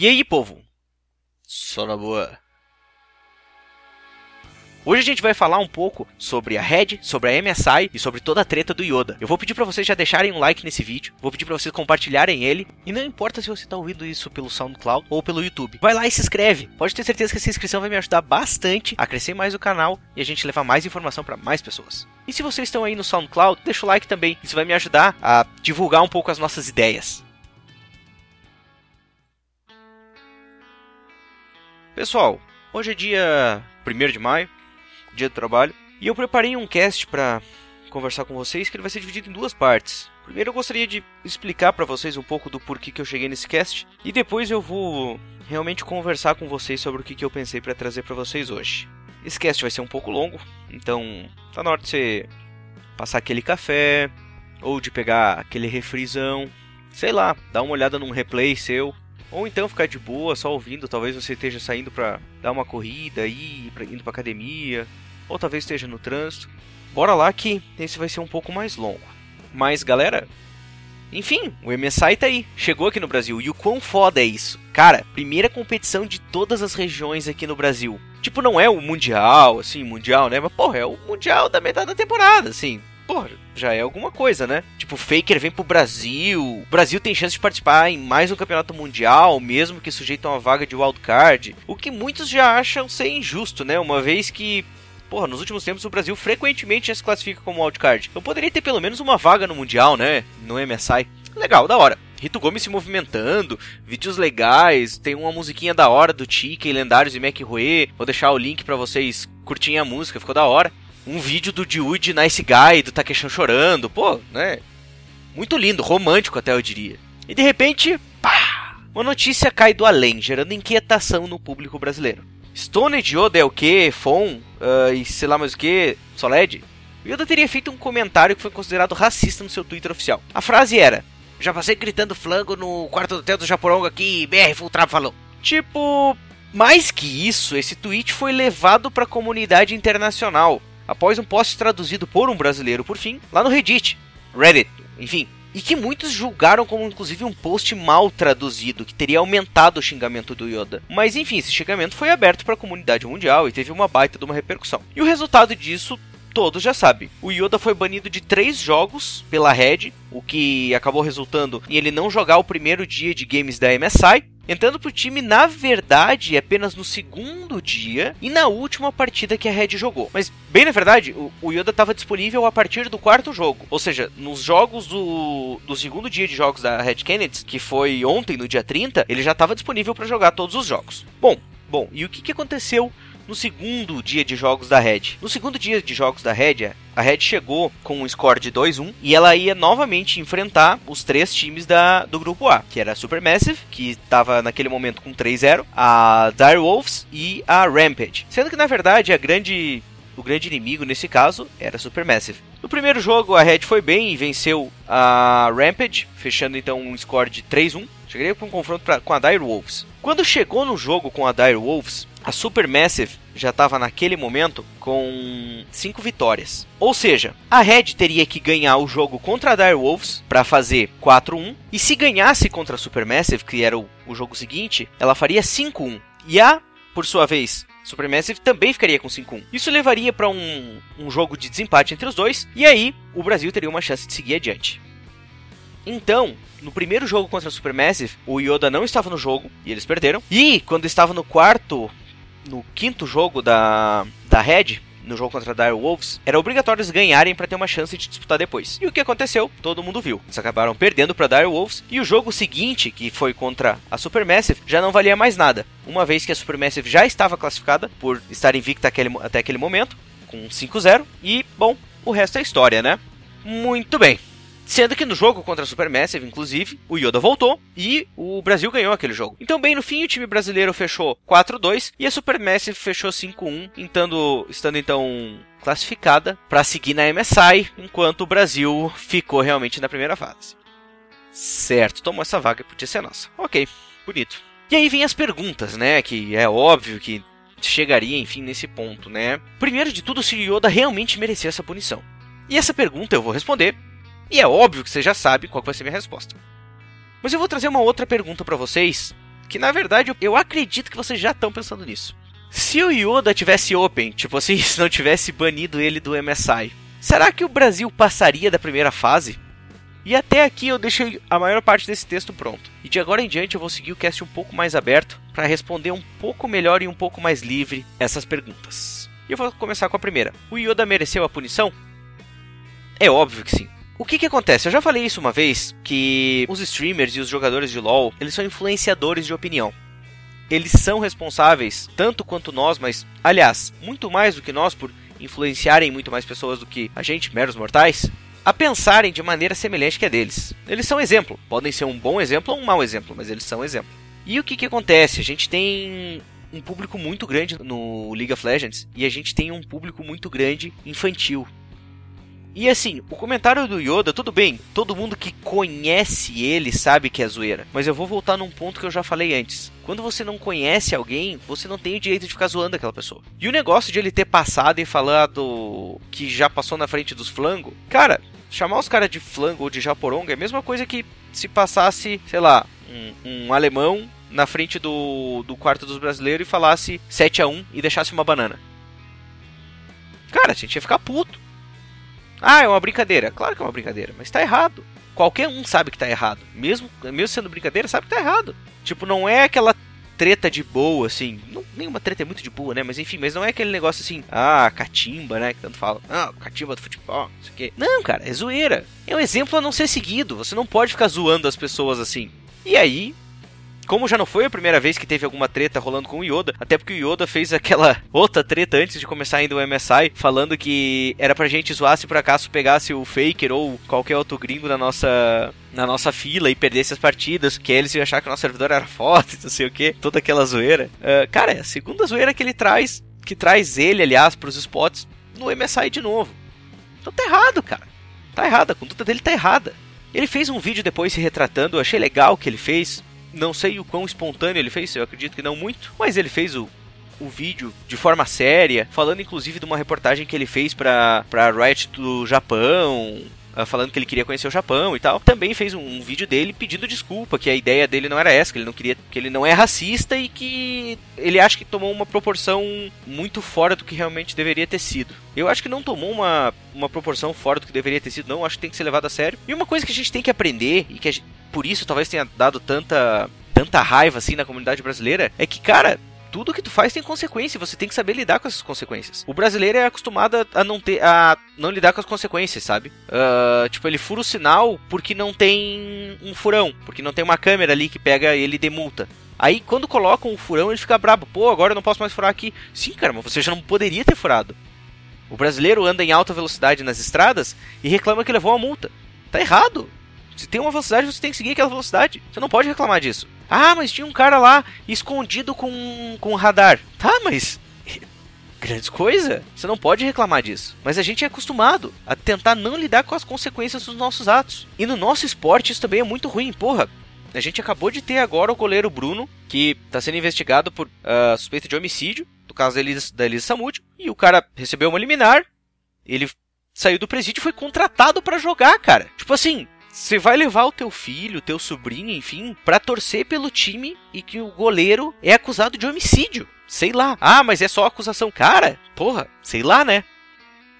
E aí, povo? Só na boa. Hoje a gente vai falar um pouco sobre a Red, sobre a MSI e sobre toda a treta do Yoda. Eu vou pedir para vocês já deixarem um like nesse vídeo, vou pedir para vocês compartilharem ele, e não importa se você tá ouvindo isso pelo SoundCloud ou pelo YouTube. Vai lá e se inscreve. Pode ter certeza que essa inscrição vai me ajudar bastante a crescer mais o canal e a gente levar mais informação para mais pessoas. E se vocês estão aí no SoundCloud, deixa o like também. Isso vai me ajudar a divulgar um pouco as nossas ideias. Pessoal, hoje é dia 1 de maio, dia do trabalho, e eu preparei um cast para conversar com vocês que ele vai ser dividido em duas partes. Primeiro eu gostaria de explicar para vocês um pouco do porquê que eu cheguei nesse cast, e depois eu vou realmente conversar com vocês sobre o que, que eu pensei para trazer para vocês hoje. Esse cast vai ser um pouco longo, então tá na hora de você passar aquele café, ou de pegar aquele refrizão, sei lá, dar uma olhada num replay seu, ou então ficar de boa, só ouvindo, talvez você esteja saindo para dar uma corrida, pra, indo para academia, ou talvez esteja no trânsito. Bora lá que esse vai ser um pouco mais longo. Mas galera, enfim, o MSI tá aí, chegou aqui no Brasil. E o quão foda é isso? Cara, primeira competição de todas as regiões aqui no Brasil. Tipo, não é o Mundial, assim, Mundial, né? Mas, porra, é o Mundial da metade da temporada, assim porra, já é alguma coisa, né? Tipo, Faker vem pro Brasil, o Brasil tem chance de participar em mais um campeonato mundial, mesmo que sujeito a uma vaga de wildcard, o que muitos já acham ser injusto, né? Uma vez que Porra, nos últimos tempos o Brasil frequentemente já se classifica como wildcard. Então poderia ter pelo menos uma vaga no Mundial, né? No MSI. Legal, da hora. Rito Gomes se movimentando, vídeos legais, tem uma musiquinha da hora do Tika e Lendários e McRoe. Vou deixar o link para vocês curtirem a música, ficou da hora um vídeo do Jude Nice Guy, do Takeshan chorando, pô, né? Muito lindo, romântico até eu diria. E de repente, pá! Uma notícia cai do além, gerando inquietação no público brasileiro. Stone Yoda é o que? Fon? Uh, e sei lá mais o que? Soled? O Yoda teria feito um comentário que foi considerado racista no seu Twitter oficial. A frase era: Já passei gritando flango no quarto do hotel do Japoronga aqui, BR Full falou. Tipo, mais que isso, esse tweet foi levado para a comunidade internacional após um post traduzido por um brasileiro, por fim, lá no Reddit, Reddit, enfim, e que muitos julgaram como inclusive um post mal traduzido, que teria aumentado o xingamento do Yoda. Mas enfim, esse xingamento foi aberto para a comunidade mundial e teve uma baita de uma repercussão. E o resultado disso todos já sabem. O Yoda foi banido de três jogos pela Red, o que acabou resultando em ele não jogar o primeiro dia de games da MSI. Entrando pro time, na verdade, apenas no segundo dia e na última partida que a Red jogou. Mas, bem na verdade, o, Yoda estava disponível a partir do quarto jogo. Ou seja, nos jogos do, do segundo dia de jogos da Red Kennedy, que foi ontem, no dia 30, ele já estava disponível para jogar todos os jogos. Bom, bom, e o que, que aconteceu no segundo dia de jogos da Red. No segundo dia de jogos da Red, a Red chegou com um score de 2-1 e ela ia novamente enfrentar os três times da, do grupo A, que era a Supermassive, que estava naquele momento com 3-0, a Dire Wolves e a Rampage. Sendo que na verdade a grande o grande inimigo nesse caso era Supermassive. No primeiro jogo a Red foi bem e venceu a Rampage, fechando então um score de 3-1. Chegaria para um confronto pra, com a Dire Wolves. Quando chegou no jogo com a Dire Wolves, a Supermassive já estava naquele momento com 5 vitórias. Ou seja, a Red teria que ganhar o jogo contra a Dire Wolves para fazer 4-1. E se ganhasse contra a Supermassive, que era o, o jogo seguinte, ela faria 5-1. E a, por sua vez, Supermassive também ficaria com 5-1. Isso levaria para um, um jogo de desempate entre os dois, e aí o Brasil teria uma chance de seguir adiante. Então, no primeiro jogo contra a Supermassive, o Yoda não estava no jogo e eles perderam. E quando estava no quarto no quinto jogo da, da Red, no jogo contra a Dire Wolves, era obrigatório eles ganharem para ter uma chance de disputar depois. E o que aconteceu? Todo mundo viu. Eles acabaram perdendo para Dire Wolves e o jogo seguinte, que foi contra a Supermassive, já não valia mais nada, uma vez que a Supermassive já estava classificada por estar invicta aquele, até aquele momento, com 5-0, e bom, o resto é história, né? Muito bem. Sendo que no jogo contra a Supermassive, inclusive, o Yoda voltou e o Brasil ganhou aquele jogo. Então, bem no fim, o time brasileiro fechou 4-2 e a Supermassive fechou 5-1, estando, estando então classificada para seguir na MSI, enquanto o Brasil ficou realmente na primeira fase. Certo, tomou essa vaga, podia ser nossa. Ok, bonito. E aí vem as perguntas, né? Que é óbvio que chegaria, enfim, nesse ponto, né? Primeiro de tudo, se Yoda realmente merecia essa punição. E essa pergunta eu vou responder e é óbvio que você já sabe qual vai ser a minha resposta. Mas eu vou trazer uma outra pergunta para vocês que na verdade eu acredito que vocês já estão pensando nisso. Se o Yoda tivesse Open, tipo assim, se não tivesse banido ele do MSI, será que o Brasil passaria da primeira fase? E até aqui eu deixei a maior parte desse texto pronto. E de agora em diante eu vou seguir o cast um pouco mais aberto para responder um pouco melhor e um pouco mais livre essas perguntas. E eu vou começar com a primeira. O Yoda mereceu a punição? É óbvio que sim. O que que acontece? Eu já falei isso uma vez, que os streamers e os jogadores de LoL, eles são influenciadores de opinião. Eles são responsáveis, tanto quanto nós, mas, aliás, muito mais do que nós, por influenciarem muito mais pessoas do que a gente, meros mortais, a pensarem de maneira semelhante que a deles. Eles são exemplo. Podem ser um bom exemplo ou um mau exemplo, mas eles são exemplo. E o que que acontece? A gente tem um público muito grande no League of Legends e a gente tem um público muito grande infantil. E assim, o comentário do Yoda, tudo bem, todo mundo que conhece ele sabe que é zoeira. Mas eu vou voltar num ponto que eu já falei antes. Quando você não conhece alguém, você não tem o direito de ficar zoando aquela pessoa. E o negócio de ele ter passado e falado que já passou na frente dos flango, cara, chamar os caras de flango ou de japoronga é a mesma coisa que se passasse, sei lá, um, um alemão na frente do, do quarto dos brasileiros e falasse 7 a 1 e deixasse uma banana. Cara, a gente ia ficar puto. Ah, é uma brincadeira. Claro que é uma brincadeira, mas tá errado. Qualquer um sabe que tá errado. Mesmo, mesmo sendo brincadeira, sabe que tá errado. Tipo, não é aquela treta de boa, assim. Não, nenhuma treta é muito de boa, né? Mas enfim, mas não é aquele negócio assim, ah, catimba, né? Que tanto fala. Ah, catimba do futebol, não sei o quê. Não, cara, é zoeira. É um exemplo a não ser seguido. Você não pode ficar zoando as pessoas assim. E aí, como já não foi a primeira vez que teve alguma treta rolando com o Yoda, até porque o Yoda fez aquela outra treta antes de começar ainda o MSI, falando que era pra gente zoar se por acaso pegasse o Faker ou qualquer outro gringo na nossa na nossa fila e perdesse as partidas, que eles iam achar que o nosso servidor era forte, não sei o que, toda aquela zoeira. Uh, cara, é a segunda zoeira que ele traz, que traz ele, aliás, pros spots no MSI de novo. Então tá errado, cara. Tá errado, a conduta dele tá errada. Ele fez um vídeo depois se retratando, eu achei legal o que ele fez. Não sei o quão espontâneo ele fez, eu acredito que não muito, mas ele fez o, o vídeo de forma séria, falando inclusive de uma reportagem que ele fez para pra Riot do Japão, falando que ele queria conhecer o Japão e tal. Também fez um, um, vídeo dele pedindo desculpa, que a ideia dele não era essa, que ele não queria, que ele não é racista e que ele acha que tomou uma proporção muito fora do que realmente deveria ter sido. Eu acho que não tomou uma, uma proporção fora do que deveria ter sido, não. Acho que tem que ser levado a sério. E uma coisa que a gente tem que aprender e que gente, por isso talvez tenha dado tanta tanta raiva assim na comunidade brasileira é que, cara, tudo que tu faz tem consequência, você tem que saber lidar com essas consequências. O brasileiro é acostumado a não ter, a não lidar com as consequências, sabe? Uh, tipo, ele fura o sinal porque não tem um furão, porque não tem uma câmera ali que pega ele de multa. Aí quando colocam o furão, ele fica brabo. Pô, agora eu não posso mais furar aqui. Sim, cara, mas você já não poderia ter furado. O brasileiro anda em alta velocidade nas estradas e reclama que levou uma multa. Tá errado. Se tem uma velocidade, você tem que seguir aquela velocidade. Você não pode reclamar disso. Ah, mas tinha um cara lá escondido com, com radar. Tá, mas. Grandes coisa. Você não pode reclamar disso. Mas a gente é acostumado a tentar não lidar com as consequências dos nossos atos. E no nosso esporte isso também é muito ruim. Porra, a gente acabou de ter agora o goleiro Bruno, que está sendo investigado por uh, suspeita de homicídio, no caso da Elisa, da Elisa Samud, e o cara recebeu uma liminar, ele saiu do presídio e foi contratado para jogar, cara. Tipo assim, você vai levar o teu filho, teu sobrinho, enfim, para torcer pelo time e que o goleiro é acusado de homicídio. Sei lá. Ah, mas é só acusação. Cara, porra, sei lá, né?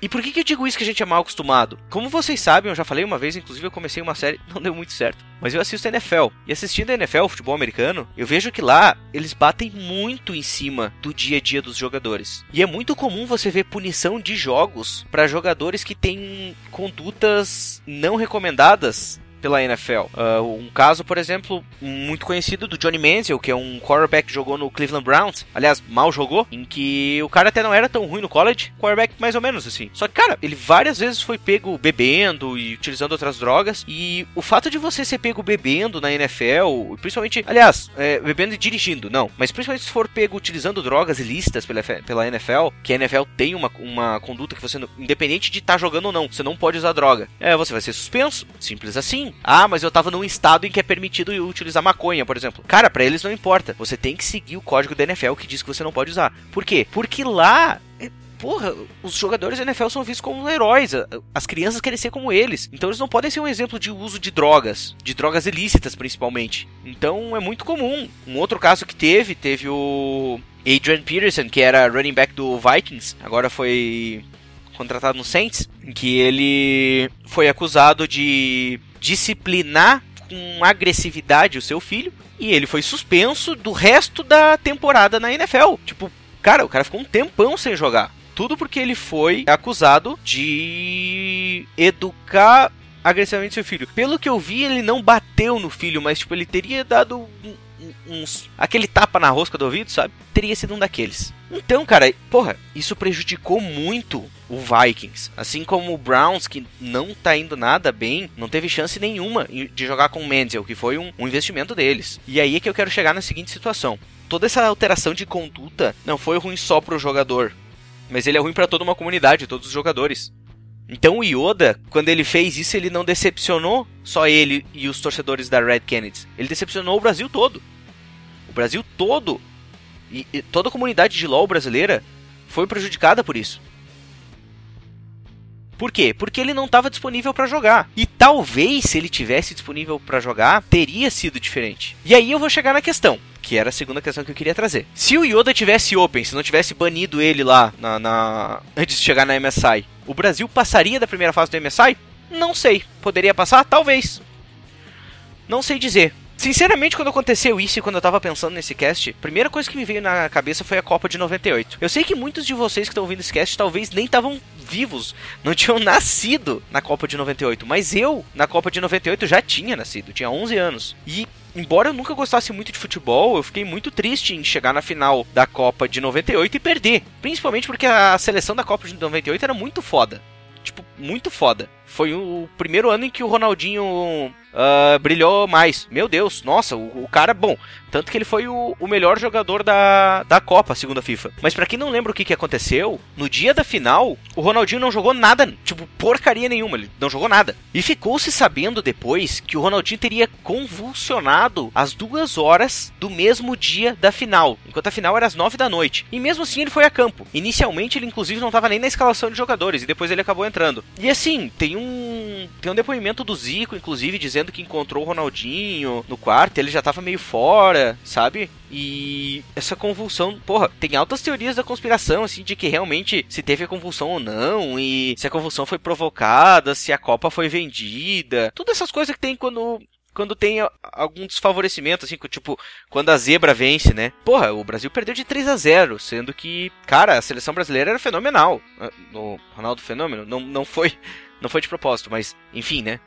E por que, que eu digo isso que a gente é mal acostumado? Como vocês sabem, eu já falei uma vez, inclusive eu comecei uma série, não deu muito certo. Mas eu assisto a NFL. E assistindo a NFL, futebol americano, eu vejo que lá eles batem muito em cima do dia a dia dos jogadores. E é muito comum você ver punição de jogos para jogadores que têm condutas não recomendadas pela NFL. Uh, um caso, por exemplo, muito conhecido do Johnny Manziel, que é um quarterback que jogou no Cleveland Browns, aliás, mal jogou, em que o cara até não era tão ruim no college, quarterback mais ou menos assim. Só que, cara, ele várias vezes foi pego bebendo e utilizando outras drogas, e o fato de você ser pego bebendo na NFL, principalmente, aliás, é, bebendo e dirigindo, não, mas principalmente se for pego utilizando drogas ilícitas pela, pela NFL, que a NFL tem uma, uma conduta que você, independente de estar tá jogando ou não, você não pode usar droga, é, você vai ser suspenso, simples assim. Ah, mas eu tava num estado em que é permitido utilizar maconha, por exemplo. Cara, para eles não importa. Você tem que seguir o código da NFL que diz que você não pode usar. Por quê? Porque lá é porra, os jogadores da NFL são vistos como heróis. As crianças querem ser como eles. Então eles não podem ser um exemplo de uso de drogas, de drogas ilícitas principalmente. Então é muito comum. Um outro caso que teve, teve o Adrian Peterson, que era running back do Vikings, agora foi contratado no Saints, em que ele foi acusado de disciplinar com agressividade o seu filho e ele foi suspenso do resto da temporada na NFL. Tipo, cara, o cara ficou um tempão sem jogar. Tudo porque ele foi acusado de educar agressivamente seu filho. Pelo que eu vi, ele não bateu no filho, mas tipo, ele teria dado uns. aquele tapa na rosca do ouvido, sabe? Teria sido um daqueles. Então, cara, porra, isso prejudicou muito o Vikings. Assim como o Browns, que não tá indo nada bem, não teve chance nenhuma de jogar com o Menzel, que foi um, um investimento deles. E aí é que eu quero chegar na seguinte situação. Toda essa alteração de conduta não foi ruim só pro jogador, mas ele é ruim para toda uma comunidade, todos os jogadores. Então o Yoda, quando ele fez isso, ele não decepcionou só ele e os torcedores da Red Kennedy. Ele decepcionou o Brasil todo. O Brasil todo e, e toda a comunidade de LoL brasileira foi prejudicada por isso. Por quê? Porque ele não estava disponível para jogar. E talvez se ele tivesse disponível para jogar, teria sido diferente. E aí eu vou chegar na questão que era a segunda questão que eu queria trazer. Se o Yoda tivesse Open, se não tivesse banido ele lá na, na, antes de chegar na MSI, o Brasil passaria da primeira fase do MSI? Não sei. Poderia passar? Talvez. Não sei dizer. Sinceramente, quando aconteceu isso e quando eu tava pensando nesse cast, a primeira coisa que me veio na cabeça foi a Copa de 98. Eu sei que muitos de vocês que estão ouvindo esse cast talvez nem estavam vivos, não tinham nascido na Copa de 98, mas eu, na Copa de 98, já tinha nascido, tinha 11 anos. E embora eu nunca gostasse muito de futebol, eu fiquei muito triste em chegar na final da Copa de 98 e perder. Principalmente porque a seleção da Copa de 98 era muito foda. Tipo, muito foda. Foi o primeiro ano em que o Ronaldinho uh, brilhou mais. Meu Deus, nossa, o, o, cara, bom, tanto que ele foi o, o melhor jogador da, da Copa, segundo a FIFA. Mas para quem não lembra o que, que aconteceu, no dia da final, o Ronaldinho não jogou nada, tipo, porcaria nenhuma, ele não jogou nada. E ficou-se sabendo depois que o Ronaldinho teria convulsionado às duas horas do mesmo dia da final, enquanto a final era às nove da noite. E mesmo assim ele foi a campo. Inicialmente ele inclusive não estava nem na escalação de jogadores, e depois ele acabou entrando. E assim, tem um, tem um depoimento do Zico, inclusive, dizendo que encontrou o Ronaldinho no quarto, ele já tava meio fora, sabe? E essa convulsão, porra, tem altas teorias da conspiração, assim, de que realmente se teve a convulsão ou não, e se a convulsão foi provocada, se a Copa foi vendida. Todas essas coisas que tem quando quando tem algum desfavorecimento, assim, tipo, quando a zebra vence, né? Porra, o Brasil perdeu de 3 a 0 sendo que, cara, a seleção brasileira era fenomenal. Ah, no Ronaldo Fenômeno, não, não foi não foi de propósito, mas enfim, né?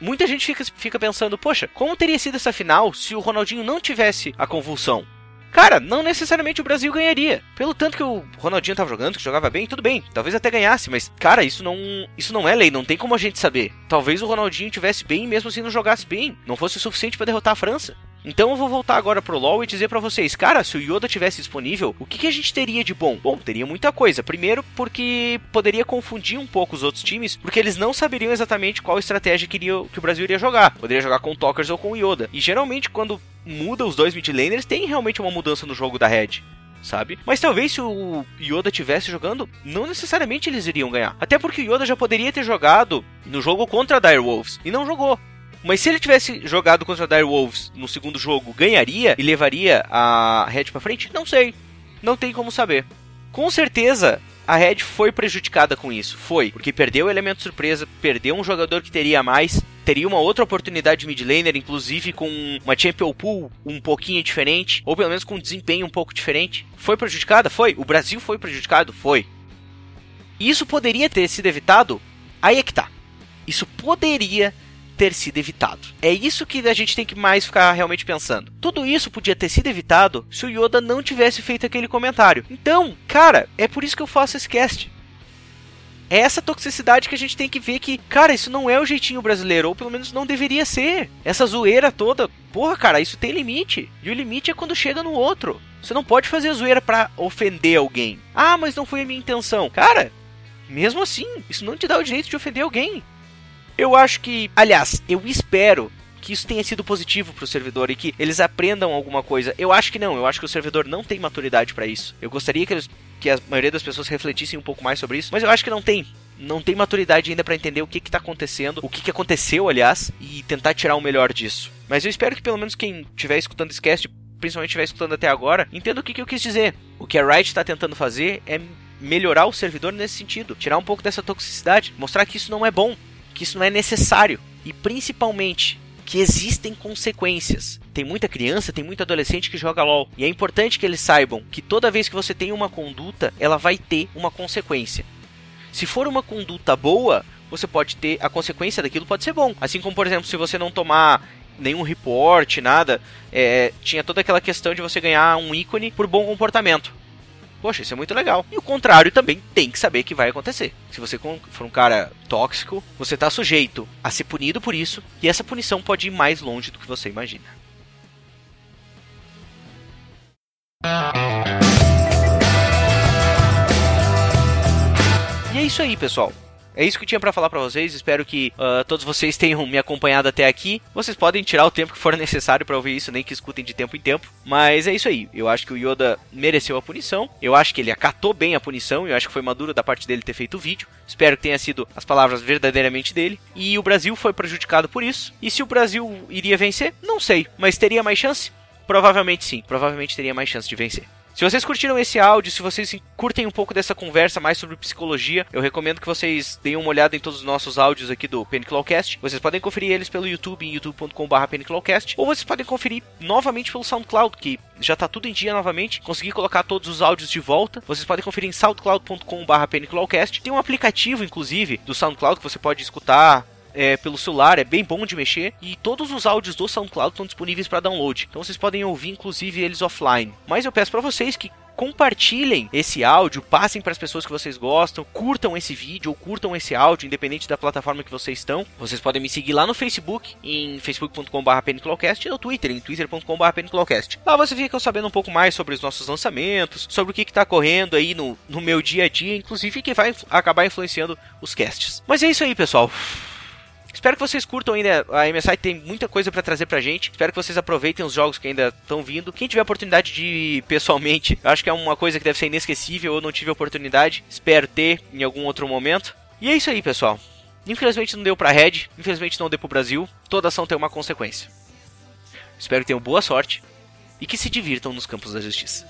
muita gente fica, fica pensando, poxa, como teria sido essa final se o Ronaldinho não tivesse a convulsão? Cara, não necessariamente o Brasil ganharia. Pelo tanto que o Ronaldinho tava jogando, que jogava bem, tudo bem, talvez até ganhasse, mas cara, isso não, isso não é lei, não tem como a gente saber. Talvez o Ronaldinho tivesse bem mesmo assim não jogasse bem, não fosse o suficiente para derrotar a França. Então eu vou voltar agora pro LoL e dizer para vocês, cara, se o Yoda tivesse disponível, o que, que, a gente teria de bom? Bom, teria muita coisa. Primeiro, porque poderia confundir um pouco os outros times, porque eles não saberiam exatamente qual estratégia que, iria, que o Brasil iria jogar. Poderia jogar com o Talkers ou com Yoda. E geralmente, quando muda os dois mid laners, tem realmente uma mudança no jogo da Red sabe? Mas talvez se o Yoda tivesse jogando, não necessariamente eles iriam ganhar. Até porque o Yoda já poderia ter jogado no jogo contra a Dire Wolves e não jogou. Mas se ele tivesse jogado contra a Dire Wolves no segundo jogo, ganharia e levaria a Red para frente? Não sei. Não tem como saber. Com certeza, a Red foi prejudicada com isso. Foi, porque perdeu o elemento surpresa, perdeu um jogador que teria mais, teria uma outra oportunidade de mid laner, inclusive com uma champion pool um pouquinho diferente, ou pelo menos com um desempenho um pouco diferente. Foi prejudicada? Foi. O Brasil foi prejudicado? Foi. Isso poderia ter sido evitado? Aí é que tá. Isso poderia ter sido evitado. É isso que a gente tem que mais ficar realmente pensando. Tudo isso podia ter sido evitado se o Yoda não tivesse feito aquele comentário. Então, cara, é por isso que eu faço esse cast. É essa toxicidade que a gente tem que ver que, cara, isso não é o jeitinho brasileiro, ou pelo menos não deveria ser. Essa zoeira toda, porra, cara, isso tem limite. E o limite é quando chega no outro. Você não pode fazer zoeira para ofender alguém. Ah, mas não foi a minha intenção. Cara, mesmo assim, isso não te dá o direito de ofender alguém. Eu acho que, aliás, eu espero que isso tenha sido positivo pro servidor e que eles aprendam alguma coisa. Eu acho que não, eu acho que o servidor não tem maturidade para isso. Eu gostaria que, eles, que a maioria das pessoas refletissem um pouco mais sobre isso, mas eu acho que não tem não tem maturidade ainda para entender o que está acontecendo, o que, que aconteceu, aliás, e tentar tirar o melhor disso. Mas eu espero que pelo menos quem estiver escutando esse cast, principalmente estiver escutando até agora, entenda o que, que eu quis dizer. O que a Riot está tentando fazer é melhorar o servidor nesse sentido, tirar um pouco dessa toxicidade, mostrar que isso não é bom, que isso não é necessário e principalmente que existem consequências. Tem muita criança, tem muito adolescente que joga LoL e é importante que eles saibam que toda vez que você tem uma conduta, ela vai ter uma consequência. Se for uma conduta boa, você pode ter a consequência daquilo pode ser bom. Assim como, por exemplo, se você não tomar nenhum report, nada, é, tinha toda aquela questão de você ganhar um ícone por bom comportamento. Poxa, isso é muito legal. E o contrário também tem que saber que vai acontecer. Se você for um cara tóxico, você está sujeito a ser punido por isso, e essa punição pode ir mais longe do que você imagina. E é isso aí, pessoal. É isso que eu tinha para falar para vocês. Espero que uh, todos vocês tenham me acompanhado até aqui. Vocês podem tirar o tempo que for necessário para ouvir isso, nem que escutem de tempo em tempo. Mas é isso aí. Eu acho que o Yoda mereceu a punição. Eu acho que ele acatou bem a punição. Eu acho que foi maduro da parte dele ter feito o vídeo. Espero que tenha sido as palavras verdadeiramente dele. E o Brasil foi prejudicado por isso. E se o Brasil iria vencer? Não sei. Mas teria mais chance? Provavelmente sim. Provavelmente teria mais chance de vencer. Se vocês curtiram esse áudio, se vocês curtem um pouco dessa conversa mais sobre psicologia, eu recomendo que vocês deem uma olhada em todos os nossos áudios aqui do Peniclawcast. Vocês podem conferir eles pelo YouTube em youtube.com.br peniclawcast, ou vocês podem conferir novamente pelo SoundCloud, que já está tudo em dia novamente. Consegui colocar todos os áudios de volta. Vocês podem conferir em soundcloud.com.br peniclawcast. Tem um aplicativo, inclusive, do SoundCloud que você pode escutar é, pelo celular, é bem bom de mexer e todos os áudios do SoundCloud estão disponíveis para download. Então vocês podem ouvir inclusive eles offline. Mas eu peço para vocês que compartilhem esse áudio, passem para as pessoas que vocês gostam, curtam esse vídeo ou curtam esse áudio, independente da plataforma que vocês estão. Vocês podem me seguir lá no Facebook, em facebook.com.br e no Twitter, em twitter.com.br Lá você fica sabendo um pouco mais sobre os nossos lançamentos, sobre o que está correndo aí no, no meu dia a dia, inclusive que vai acabar influenciando os casts. Mas é isso aí, pessoal. Espero que vocês curtam ainda. A MSI tem muita coisa para trazer pra gente. Espero que vocês aproveitem os jogos que ainda estão vindo. Quem tiver oportunidade de ir pessoalmente, acho que é uma coisa que deve ser inesquecível. Eu não tive oportunidade. Espero ter em algum outro momento. E é isso aí, pessoal. Infelizmente não deu pra Red, infelizmente não deu pro Brasil. Toda ação tem uma consequência. Espero que tenham boa sorte e que se divirtam nos campos da justiça.